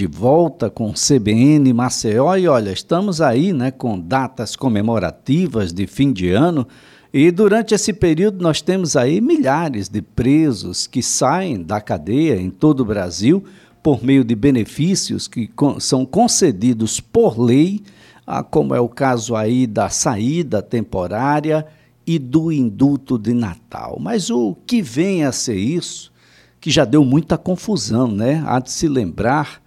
de volta com CBN Maceió e olha, estamos aí, né, com datas comemorativas de fim de ano e durante esse período nós temos aí milhares de presos que saem da cadeia em todo o Brasil por meio de benefícios que são concedidos por lei, ah, como é o caso aí da saída temporária e do indulto de Natal. Mas o que vem a ser isso, que já deu muita confusão, né? Há de se lembrar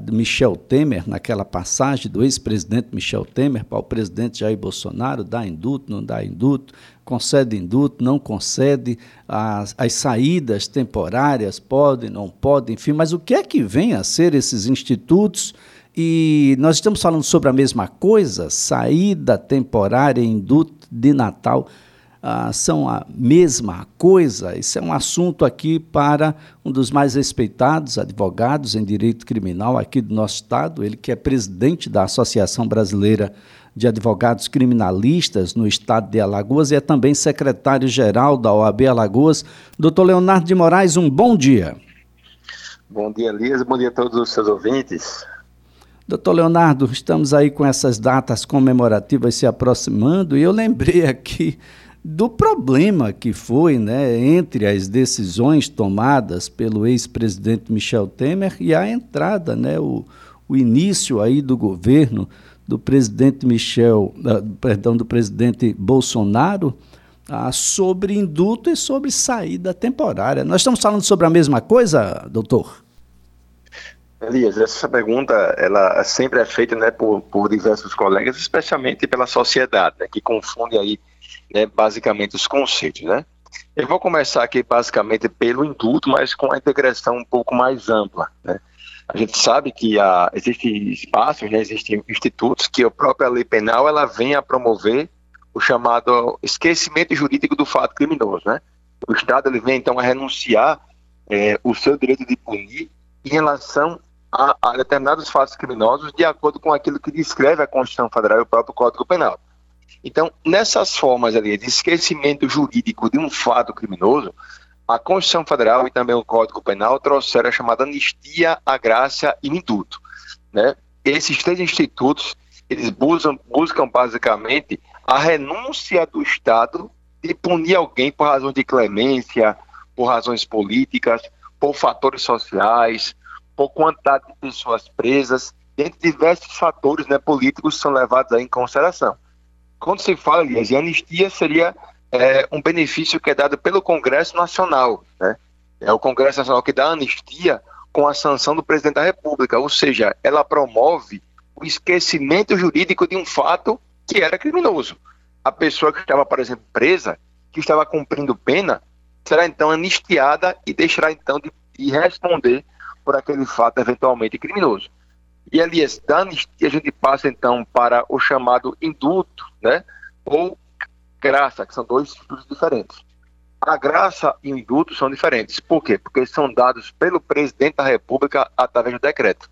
de Michel Temer, naquela passagem do ex-presidente Michel Temer para o presidente Jair Bolsonaro, dá indulto, não dá indulto, concede indulto, não concede, as, as saídas temporárias podem, não podem, enfim, mas o que é que vem a ser esses institutos? E nós estamos falando sobre a mesma coisa, saída temporária, indulto de Natal. Ah, são a mesma coisa. Isso é um assunto aqui para um dos mais respeitados advogados em direito criminal aqui do nosso estado, ele que é presidente da Associação Brasileira de Advogados Criminalistas no estado de Alagoas e é também secretário-geral da OAB Alagoas. Doutor Leonardo de Moraes, um bom dia. Bom dia, Elias. Bom dia a todos os seus ouvintes. Doutor Leonardo, estamos aí com essas datas comemorativas se aproximando e eu lembrei aqui do problema que foi né, entre as decisões tomadas pelo ex-presidente Michel Temer e a entrada, né, o, o início aí do governo do presidente Michel, perdão, do presidente Bolsonaro uh, sobre indulto e sobre saída temporária. Nós estamos falando sobre a mesma coisa, doutor? Elias, essa pergunta ela sempre é feita né, por, por diversos colegas, especialmente pela sociedade, né, que confunde aí né, basicamente os conceitos. Né? Eu vou começar aqui basicamente pelo indulto, mas com a integração um pouco mais ampla. Né? A gente sabe que há, existem espaços, né, existem institutos que a própria lei penal ela vem a promover o chamado esquecimento jurídico do fato criminoso. Né? O Estado ele vem então a renunciar é, o seu direito de punir em relação a, a, determinados fatos criminosos de acordo com aquilo que descreve a Constituição Federal e o próprio Código Penal. Então, nessas formas ali de esquecimento jurídico de um fato criminoso, a Constituição Federal e também o Código Penal trouxeram a chamada anistia, a graça e indulto. Né? Esses três institutos, eles buscam, buscam basicamente a renúncia do Estado de punir alguém por razões de clemência, por razões políticas, por fatores sociais, por quantidade de pessoas presas, dentre diversos fatores né, políticos são levados em consideração. Quando se fala, Elias, de anistia seria é, um benefício que é dado pelo Congresso Nacional. Né? É o Congresso Nacional que dá anistia com a sanção do presidente da República, ou seja, ela promove o esquecimento jurídico de um fato que era criminoso. A pessoa que estava, por exemplo, presa, que estava cumprindo pena, será então anistiada e deixará então de, de responder por aquele fato eventualmente criminoso. E, anistia a gente passa então para o chamado indulto, né? Ou graça, que são dois institutos diferentes. A graça e o indulto são diferentes. Por quê? Porque são dados pelo presidente da República através do decreto.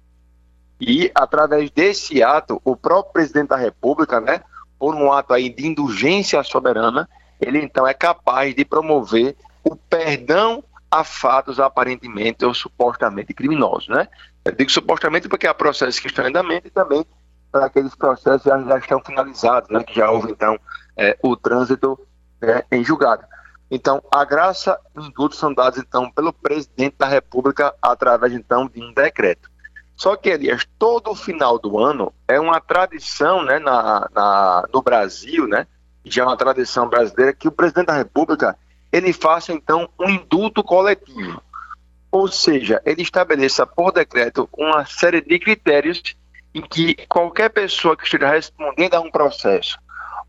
E através desse ato, o próprio presidente da República, né, por um ato aí de indulgência soberana, ele então é capaz de promover o perdão a fatos aparentemente ou supostamente criminosos, né? Eu digo supostamente porque há processos que estão em andamento e também para aqueles processos já, já estão finalizados, né? Que já houve, então, é, o trânsito né, em julgado. Então, a graça e os indultos são dados, então, pelo presidente da República através, então, de um decreto. Só que, Elias, todo final do ano é uma tradição, né, na, na, no Brasil, né, já é uma tradição brasileira, que o presidente da República ele faça então um indulto coletivo. Ou seja, ele estabeleça por decreto uma série de critérios em que qualquer pessoa que esteja respondendo a um processo,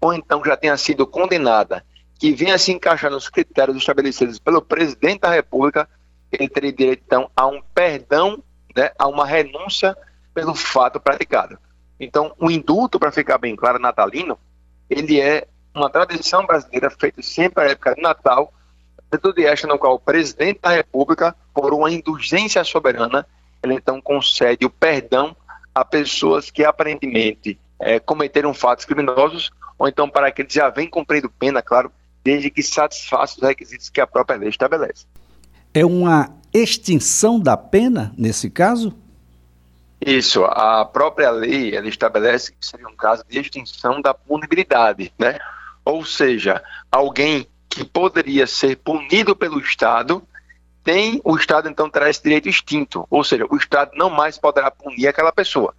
ou então já tenha sido condenada, que venha se encaixar nos critérios estabelecidos pelo presidente da República, ele teria direito então a um perdão, né, a uma renúncia pelo fato praticado. Então, o indulto, para ficar bem claro, natalino, ele é uma tradição brasileira feita sempre à época de Natal, atitude esta no qual o presidente da República, por uma indulgência soberana, ele então concede o perdão a pessoas que aparentemente é, cometeram fatos criminosos, ou então para aqueles que já vêm cumprindo pena, claro, desde que satisfaça os requisitos que a própria lei estabelece. É uma extinção da pena nesse caso? Isso, a própria lei ela estabelece que seria um caso de extinção da punibilidade, né? Ou seja, alguém que poderia ser punido pelo Estado tem o Estado então terá esse direito extinto, ou seja, o Estado não mais poderá punir aquela pessoa.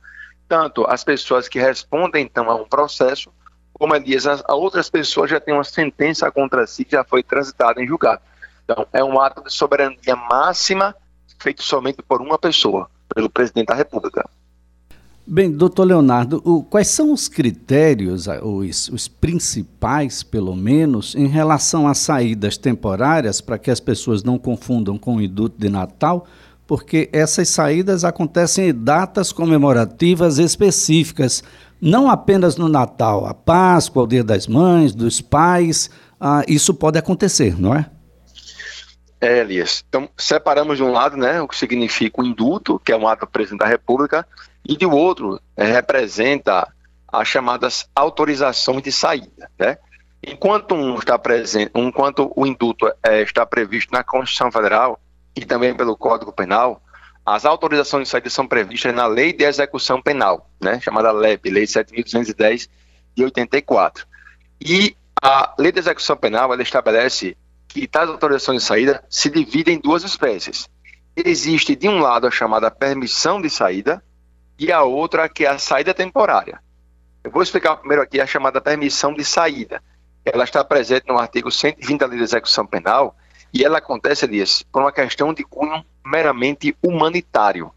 Tanto as pessoas que respondem então a um processo, como Elias, as outras pessoas já têm uma sentença contra si que já foi transitada em julgado. Então, é um ato de soberania máxima feito somente por uma pessoa, pelo presidente da República. Bem, doutor Leonardo, o, quais são os critérios, os, os, principais, pelo menos, em relação às saídas temporárias, para que as pessoas não confundam com o induto de Natal? Porque essas saídas acontecem em datas comemorativas específicas, não apenas no Natal, a Páscoa, o Dia das Mães, dos Pais, ah, isso pode acontecer, não é? É, Elias. Então, separamos de um lado né, o que significa o indulto, que é um ato do presidente da República, e de outro é, representa as chamadas autorizações de saída. Né? Enquanto um está presente, enquanto o indulto é, está previsto na Constituição Federal e também pelo Código Penal, as autorizações de saída são previstas na Lei de Execução Penal, né, chamada LEP, Lei 7.210 de 84. E a Lei de Execução Penal ela estabelece que tais autorizações de saída se dividem em duas espécies. Existe, de um lado, a chamada permissão de saída e a outra que é a saída temporária. Eu vou explicar primeiro aqui a chamada permissão de saída. Ela está presente no artigo 120 da Lei de Execução Penal e ela acontece, Elias, por uma questão de cunho meramente humanitário.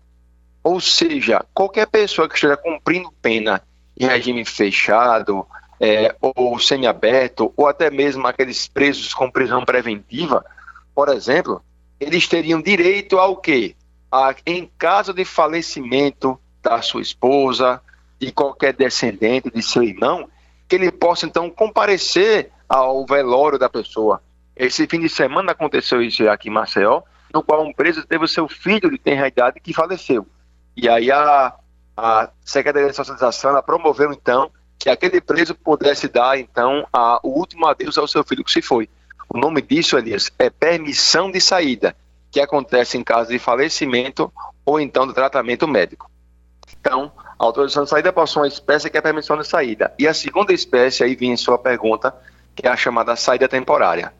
Ou seja, qualquer pessoa que esteja cumprindo pena em regime fechado, é, ou semiaberto, ou até mesmo aqueles presos com prisão preventiva, por exemplo, eles teriam direito ao quê? A, em caso de falecimento da sua esposa, de qualquer descendente de seu irmão, que ele possa então comparecer ao velório da pessoa. Esse fim de semana aconteceu isso aqui em Maceió, no qual um preso teve o seu filho de tenra idade que faleceu. E aí a, a Secretaria de Socialização promoveu então que aquele preso pudesse dar, então, a, o último adeus ao seu filho que se foi. O nome disso, Elias, é permissão de saída, que acontece em caso de falecimento ou então do tratamento médico. Então, a autorização de saída possui uma espécie que é a permissão de saída. E a segunda espécie, aí vem em sua pergunta, que é a chamada saída temporária.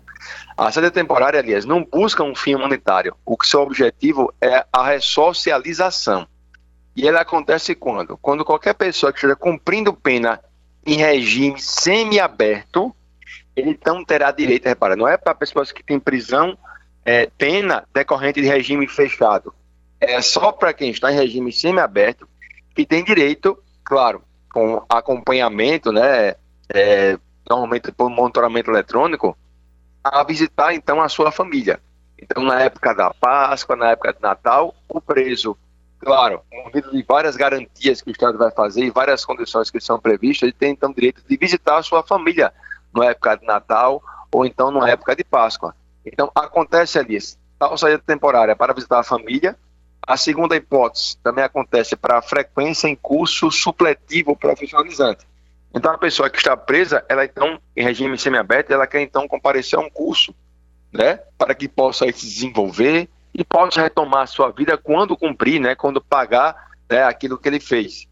A saída temporária, aliás, não busca um fim humanitário. O seu objetivo é a ressocialização. E ela acontece quando? Quando qualquer pessoa que esteja cumprindo pena em regime semiaberto, ele não terá direito, repara, não é para pessoas que têm prisão, é, pena decorrente de regime fechado. É só para quem está em regime semiaberto que tem direito, claro, com acompanhamento, né, é, normalmente por monitoramento eletrônico, a visitar então a sua família. Então, na época da Páscoa, na época de Natal, o preso Claro, movido de várias garantias que o Estado vai fazer e várias condições que são previstas, ele tem então direito de visitar a sua família na época de Natal ou então na época de Páscoa. Então, acontece ali, tal saída temporária para visitar a família. A segunda hipótese também acontece para a frequência em curso supletivo profissionalizante. Então, a pessoa que está presa, ela então, em regime semiaberto, ela quer então comparecer a um curso, né, para que possa se desenvolver, e pode retomar a sua vida quando cumprir, né, quando pagar né, aquilo que ele fez.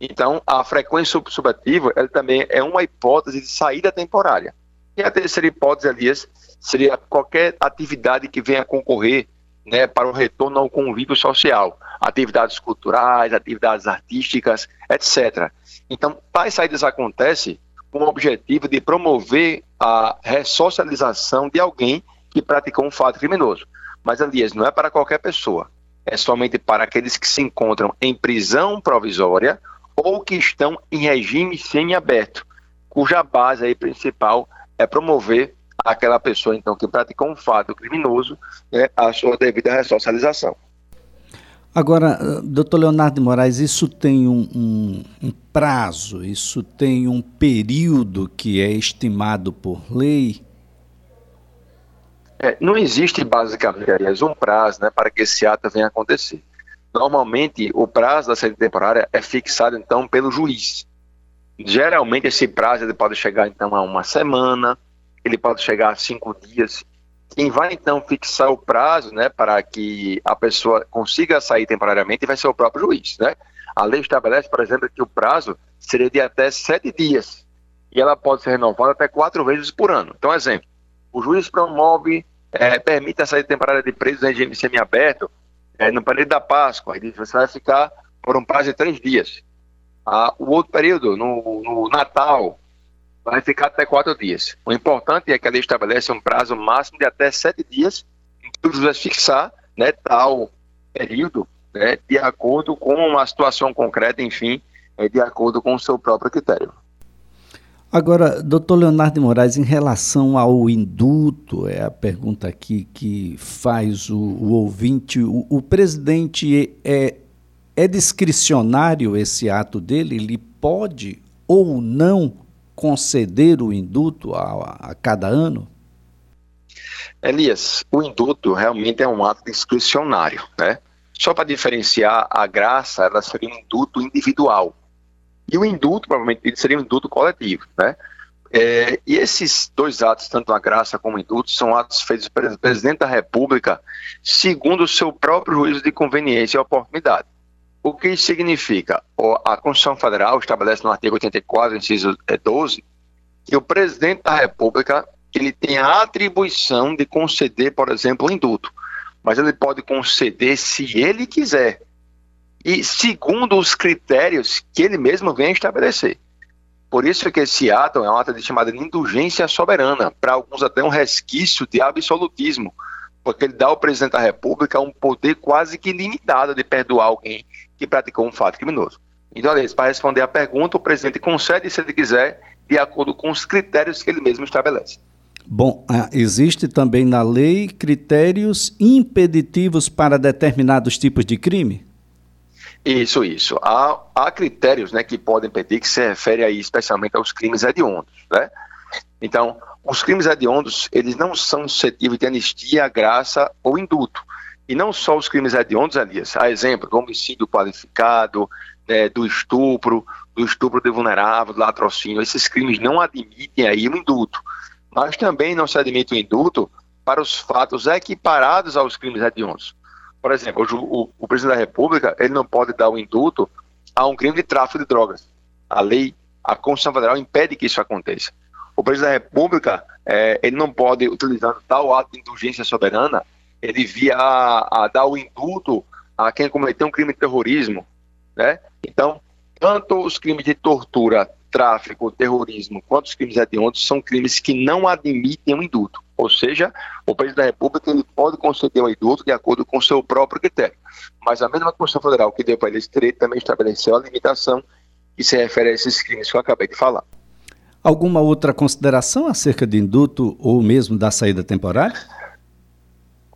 Então, a frequência subativa ela também é uma hipótese de saída temporária. E a terceira hipótese, aliás, seria qualquer atividade que venha concorrer né, para o retorno ao convívio social, atividades culturais, atividades artísticas, etc. Então, tais saídas acontecem com o objetivo de promover a ressocialização de alguém que praticou um fato criminoso. Mas, aliás, não é para qualquer pessoa. É somente para aqueles que se encontram em prisão provisória ou que estão em regime semiaberto, cuja base aí principal é promover aquela pessoa, então, que praticou um fato criminoso, né, a sua devida ressocialização. Agora, doutor Leonardo de Moraes, isso tem um, um, um, prazo, isso tem um período que é estimado por lei? É, não existe basicamente aliás, um prazo né, para que esse ato venha a acontecer. Normalmente, o prazo da saída temporária é fixado então pelo juiz. Geralmente, esse prazo pode chegar então a uma semana, ele pode chegar a cinco dias. Quem vai então fixar o prazo, né, para que a pessoa consiga sair temporariamente vai ser o próprio juiz, né? A lei estabelece, por exemplo, que o prazo seria de até sete dias e ela pode ser renovada até quatro vezes por ano. Então, exemplo, o juiz promove, é, permite a saída temporária de presos em regime semiaberto é, no período da Páscoa. Ele você vai ficar por um prazo de três dias. Ah, o outro período, no, no Natal, vai ficar até quatro dias. O importante é que a lei estabelece um prazo máximo de até sete dias, em que o juiz fixar né, tal período né, de acordo com a situação concreta, enfim, é, de acordo com o seu próprio critério. Agora, doutor Leonardo de Moraes, em relação ao induto, é a pergunta aqui que faz o, o ouvinte, o, o presidente é, é discricionário esse ato dele? Ele pode ou não conceder o induto a, a cada ano? Elias, o induto realmente é um ato discricionário, né? Só para diferenciar, a graça ela seria um induto individual e o indulto provavelmente seria um indulto coletivo, né? É, e esses dois atos, tanto a graça como o indulto, são atos feitos pelo presidente da República segundo o seu próprio juízo de conveniência e oportunidade. O que significa? A Constituição Federal estabelece no artigo 84, inciso 12, que o presidente da República ele tem a atribuição de conceder, por exemplo, o indulto, mas ele pode conceder se ele quiser e segundo os critérios que ele mesmo vem estabelecer. Por isso que esse ato é um ato de chamada de indulgência soberana, para alguns até um resquício de absolutismo, porque ele dá ao presidente da República um poder quase que limitado de perdoar alguém que praticou um fato criminoso. Então, aliás, para responder à pergunta, o presidente concede, se ele quiser, de acordo com os critérios que ele mesmo estabelece. Bom, ah, existe também na lei critérios impeditivos para determinados tipos de crime? Isso, isso. Há, há critérios né, que podem pedir que se refere aí especialmente aos crimes hediondos. Né? Então, os crimes hediondos, eles não são suscetíveis de anistia, graça ou indulto. E não só os crimes hediondos, Elias. Há exemplo do homicídio qualificado, né, do estupro, do estupro de vulnerável, do latrocínio. Esses crimes não admitem aí o indulto. Mas também não se admite o indulto para os fatos equiparados aos crimes hediondos. Por exemplo, o, o, o, presidente da República ele não pode dar o indulto a um crime de tráfico de drogas. A lei, a Constituição Federal impede que isso aconteça. O presidente da República é, ele não pode, utilizando tal ato de indulgência soberana, ele via a, a dar o indulto a quem cometeu um crime de terrorismo, né? Então, tanto os crimes de tortura, tráfico, terrorismo, quanto os crimes hediondos são crimes que não admitem um indulto. Ou seja, o presidente da República ele pode conceder um indulto de acordo com o seu próprio critério. Mas a mesma Constituição Federal que deu para ele esse direito também estabeleceu a limitação que se refere a esses crimes que eu acabei de falar. Alguma outra consideração acerca de indulto ou mesmo da saída temporária?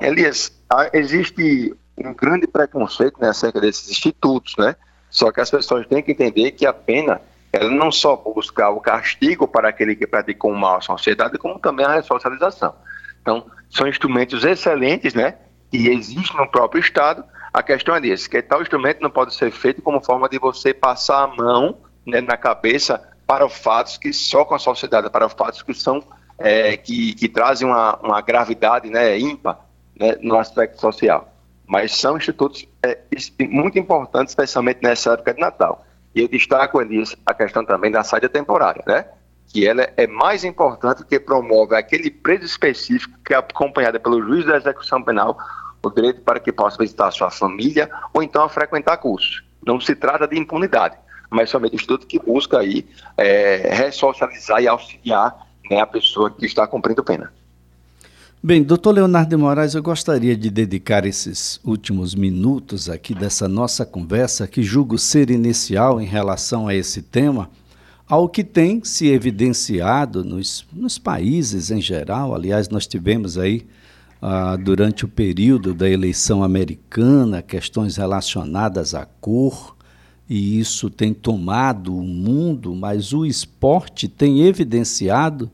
Elias, existe um grande preconceito né, acerca desses institutos, né? Só que as pessoas têm que entender que a pena ela não só busca o castigo para aquele que praticou um mal à sociedade, como também a ressocialização. Então, são instrumentos excelentes, né, que existem no próprio Estado. A questão é que tal instrumento não pode ser feito como forma de você passar a mão né, na cabeça para fatos que chocam a sociedade, para fatos que são é, que, que, trazem uma, uma gravidade né, ímpar né, no aspecto social. Mas são institutos é, muito importantes, especialmente nessa época de Natal. E eu destaco, Elias, a questão também da saída temporária, né? Que ela é mais importante que promove aquele preso específico que é acompanhada pelo juiz da execução penal o direito para que possa visitar sua família ou então frequentar cursos. Não se trata de impunidade, mas somente estudo que busca aí é, ressocializar e auxiliar né, a pessoa que está cumprindo pena. Bem, doutor Leonardo de Moraes, eu gostaria de dedicar esses últimos minutos aqui dessa nossa conversa, que julgo ser inicial em relação a esse tema, ao que tem se evidenciado nos, nos países em geral. Aliás, nós tivemos aí, ah, durante o período da eleição americana, questões relacionadas à cor, e isso tem tomado o mundo, mas o esporte tem evidenciado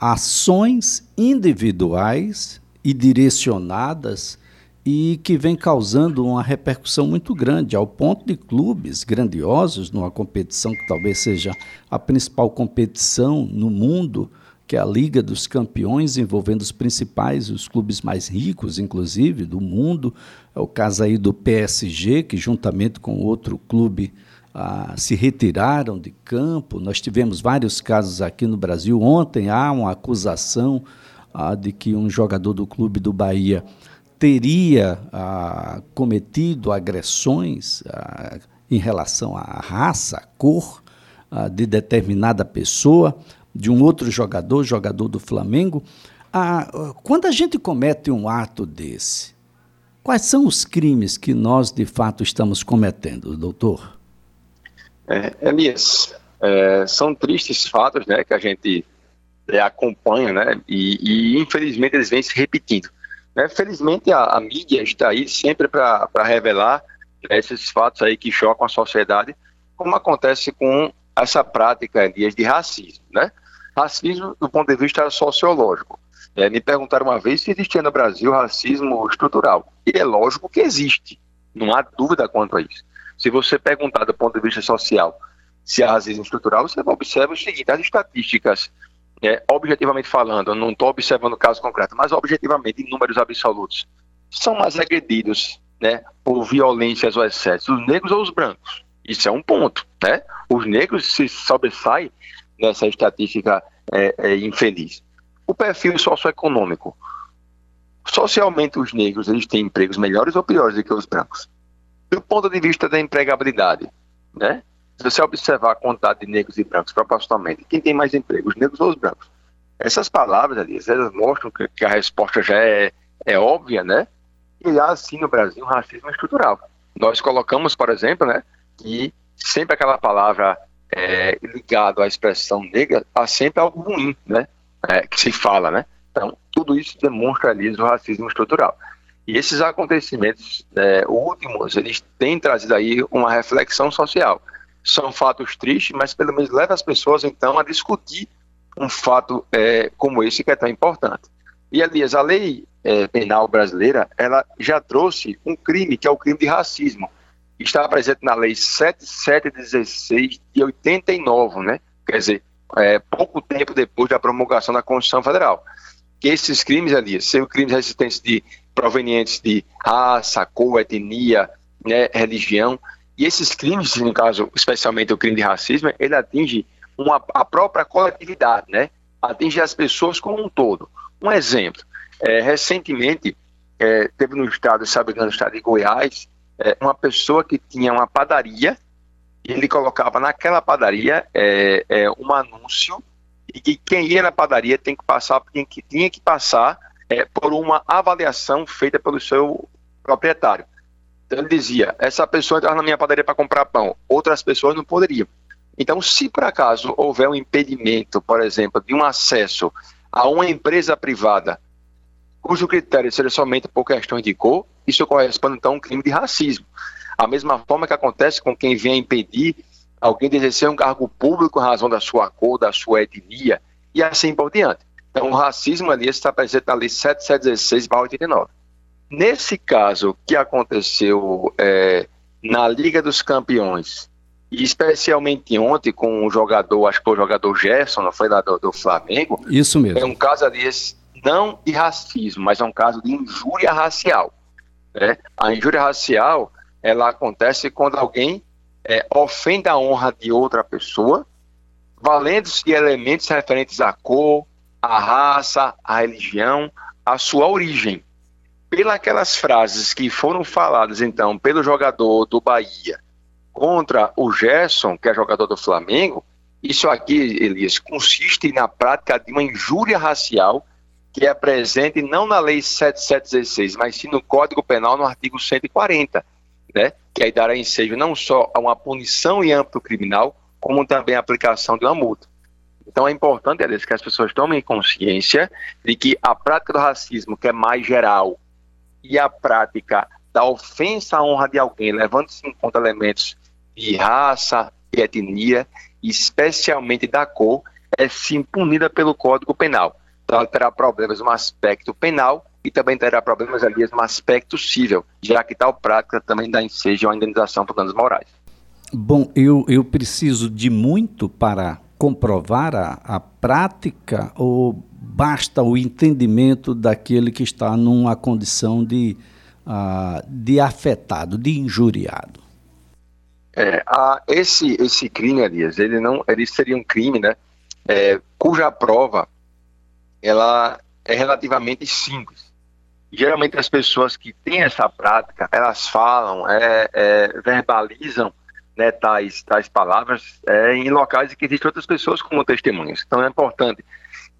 ações individuais e direcionadas e que vem causando uma repercussão muito grande, ao ponto de clubes grandiosos numa competição que talvez seja a principal competição no mundo, que é a Liga dos Campeões, envolvendo os principais, os clubes mais ricos, inclusive, do mundo. É o caso aí do PSG, que juntamente com outro clube ah, se retiraram de campo. Nós tivemos vários casos aqui no Brasil. Ontem há uma acusação ah, de que um jogador do clube do Bahia teria ah, cometido agressões ah, em relação à raça, à cor ah, de determinada pessoa de um outro jogador, jogador do Flamengo. Ah, quando a gente comete um ato desse, quais são os crimes que nós de fato estamos cometendo, doutor? É, Elias, é, são tristes fatos né, que a gente é, acompanha, né, e, e, infelizmente eles vêm se repetindo. Né? Felizmente a, a mídia está aí sempre para revelar esses fatos aí que chocam a sociedade, como acontece com essa prática Elias, de racismo. Né? racismo do ponto de vista sociológico. É, me perguntaram uma vez se existia no Brasil racismo estrutural. E é lógico que existe, não há dúvida quanto a isso. Se você perguntar do ponto de vista social se há racismo estrutural, você observa o seguinte: as estatísticas, é, objetivamente falando, não estou observando caso concreto, mas objetivamente, em números absolutos, são mais agredidos né, por violências ou excessos, os negros ou os brancos. Isso é um ponto. Né? Os negros se sobressaem nessa estatística é, é, infeliz. O perfil socioeconômico. Socialmente, os negros eles têm empregos melhores ou piores do que os brancos? Do ponto de vista da empregabilidade, né? Se você observar a quantidade de negros e brancos proporcionalmente, quem tem mais emprego, os negros ou os brancos? Essas palavras, ali, elas mostram que, que a resposta já é, é óbvia, né? E há, sim, no Brasil, um racismo estrutural. Nós colocamos, por exemplo, né, que sempre aquela palavra é, ligado à expressão negra há sempre algo ruim, né? É, que se fala, né? Então, tudo isso demonstra ali o racismo estrutural. E esses acontecimentos é, últimos, eles têm trazido aí uma reflexão social. São fatos tristes, mas pelo menos leva as pessoas, então, a discutir um fato é, como esse que é tão importante. E, aliás, a lei é, penal brasileira, ela já trouxe um crime, que é o crime de racismo está presente na Lei 7716 de 89, né? Quer dizer, é, pouco tempo depois da promulgação da Constituição Federal. Que esses crimes ali, são crimes resistentes de provenientes de raça, cor, etnia, né, religião, e esses crimes, no caso, especialmente o crime de racismo, ele atinge uma, a própria coletividade, né? Atinge as pessoas como um todo. Um exemplo, é, recentemente, é, teve no estado, sabe, no estado de Goiás, é, uma pessoa que tinha uma padaria, ele colocava naquela padaria é, é, um anúncio e que quem ia na padaria tem que passar, tinha que, tinha que passar é, por uma avaliação feita pelo seu proprietário. Então ele dizia, essa pessoa entrava na minha padaria para comprar pão, outras pessoas não poderiam. Então, se por acaso houver um impedimento, por exemplo, de um acesso a uma empresa privada cujo critério seja somente por questões de cor, isso corresponde então a um crime de racismo. A mesma forma que acontece com quem vem impedir alguém de exercer um cargo público em razão da sua cor, da sua etnia, e assim por diante. Então, o racismo ali está presente na Lei 7716-89. Nesse caso que aconteceu é, na Liga dos Campeões, e especialmente ontem com o jogador, acho que foi o jogador Gerson, não foi lá do, do Flamengo. Isso mesmo. É um caso ali não de racismo, mas é um caso de injúria racial. Né? A injúria racial ela acontece quando alguém é, ofende a honra de outra pessoa, valendo-se de elementos referentes à cor, à raça, à religião, à sua origem. Pelas frases que foram faladas, então, pelo jogador do Bahia contra o Gerson, que é jogador do Flamengo, isso aqui, Elias, consiste na prática de uma injúria racial que é presente não na Lei 7716, mas sim no Código Penal, no artigo 140, né? que aí dará ensejo não só a uma punição em âmbito criminal, como também a aplicação de uma multa. Então é importante, Alice, que as pessoas tomem consciência de que a prática do racismo, que é mais geral, e a prática da ofensa à honra de alguém, levando-se em conta elementos de raça e etnia, especialmente da cor, é sim punida pelo Código Penal. Então, ela terá problemas no aspecto penal e também terá problemas ali no aspecto civil, já que tal prática também dá ensejo à indenização por danos morais. Bom, eu, eu preciso de muito para comprovar a, a prática ou basta o entendimento daquele que está numa condição de, uh, de afetado, de injuriado? É, a, esse, esse crime, Elias, ele não, ele seria um crime, né, é, cuja prova ela é relativamente simples. Geralmente as pessoas que têm essa prática, elas falam, é, é, verbalizam né, tais, tais palavras é, em locais em que existem outras pessoas como testemunhas. Então é importante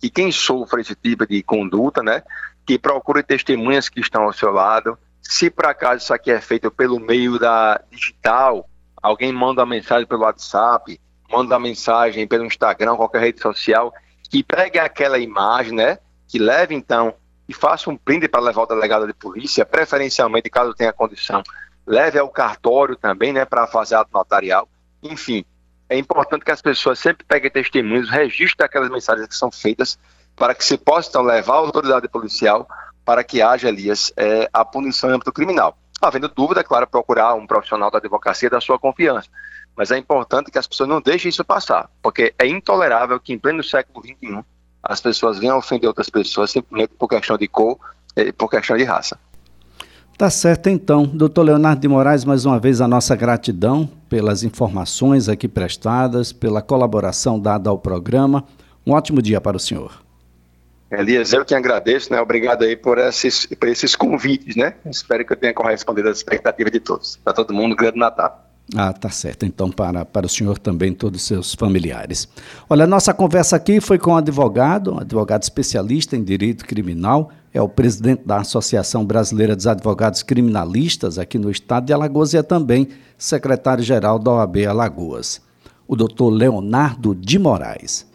que quem sofre esse tipo de conduta, né, que procure testemunhas que estão ao seu lado. Se por acaso isso aqui é feito pelo meio da digital, alguém manda uma mensagem pelo WhatsApp, manda uma mensagem pelo Instagram, qualquer rede social, que pegue aquela imagem, né, que leve então e faça um print para levar o delegado de polícia, preferencialmente caso tenha condição, leve ao cartório também, né, para fazer ato notarial. Enfim, é importante que as pessoas sempre peguem testemunhos, registrem aquelas mensagens que são feitas, para que se possa então levar a autoridade policial para que haja, Elias, é, a punição em âmbito criminal. Havendo dúvida, é claro, procurar um profissional da advocacia da sua confiança. Mas é importante que as pessoas não deixem isso passar, porque é intolerável que em pleno século XXI as pessoas venham ofender outras pessoas simplesmente por questão de cor e por questão de raça. Tá certo então. Doutor Leonardo de Moraes, mais uma vez a nossa gratidão pelas informações aqui prestadas, pela colaboração dada ao programa. Um ótimo dia para o senhor. Elias, eu que agradeço, né? Obrigado aí por esses, por esses convites, né? Espero que eu tenha correspondido às expectativas de todos. Para todo mundo, um grande Natal. Ah, tá certo. Então, para, para o senhor também, todos os seus familiares. Olha, a nossa conversa aqui foi com um advogado, um advogado especialista em direito criminal, é o presidente da Associação Brasileira dos Advogados Criminalistas aqui no estado de Alagoas e é também secretário-geral da OAB Alagoas, o doutor Leonardo de Moraes.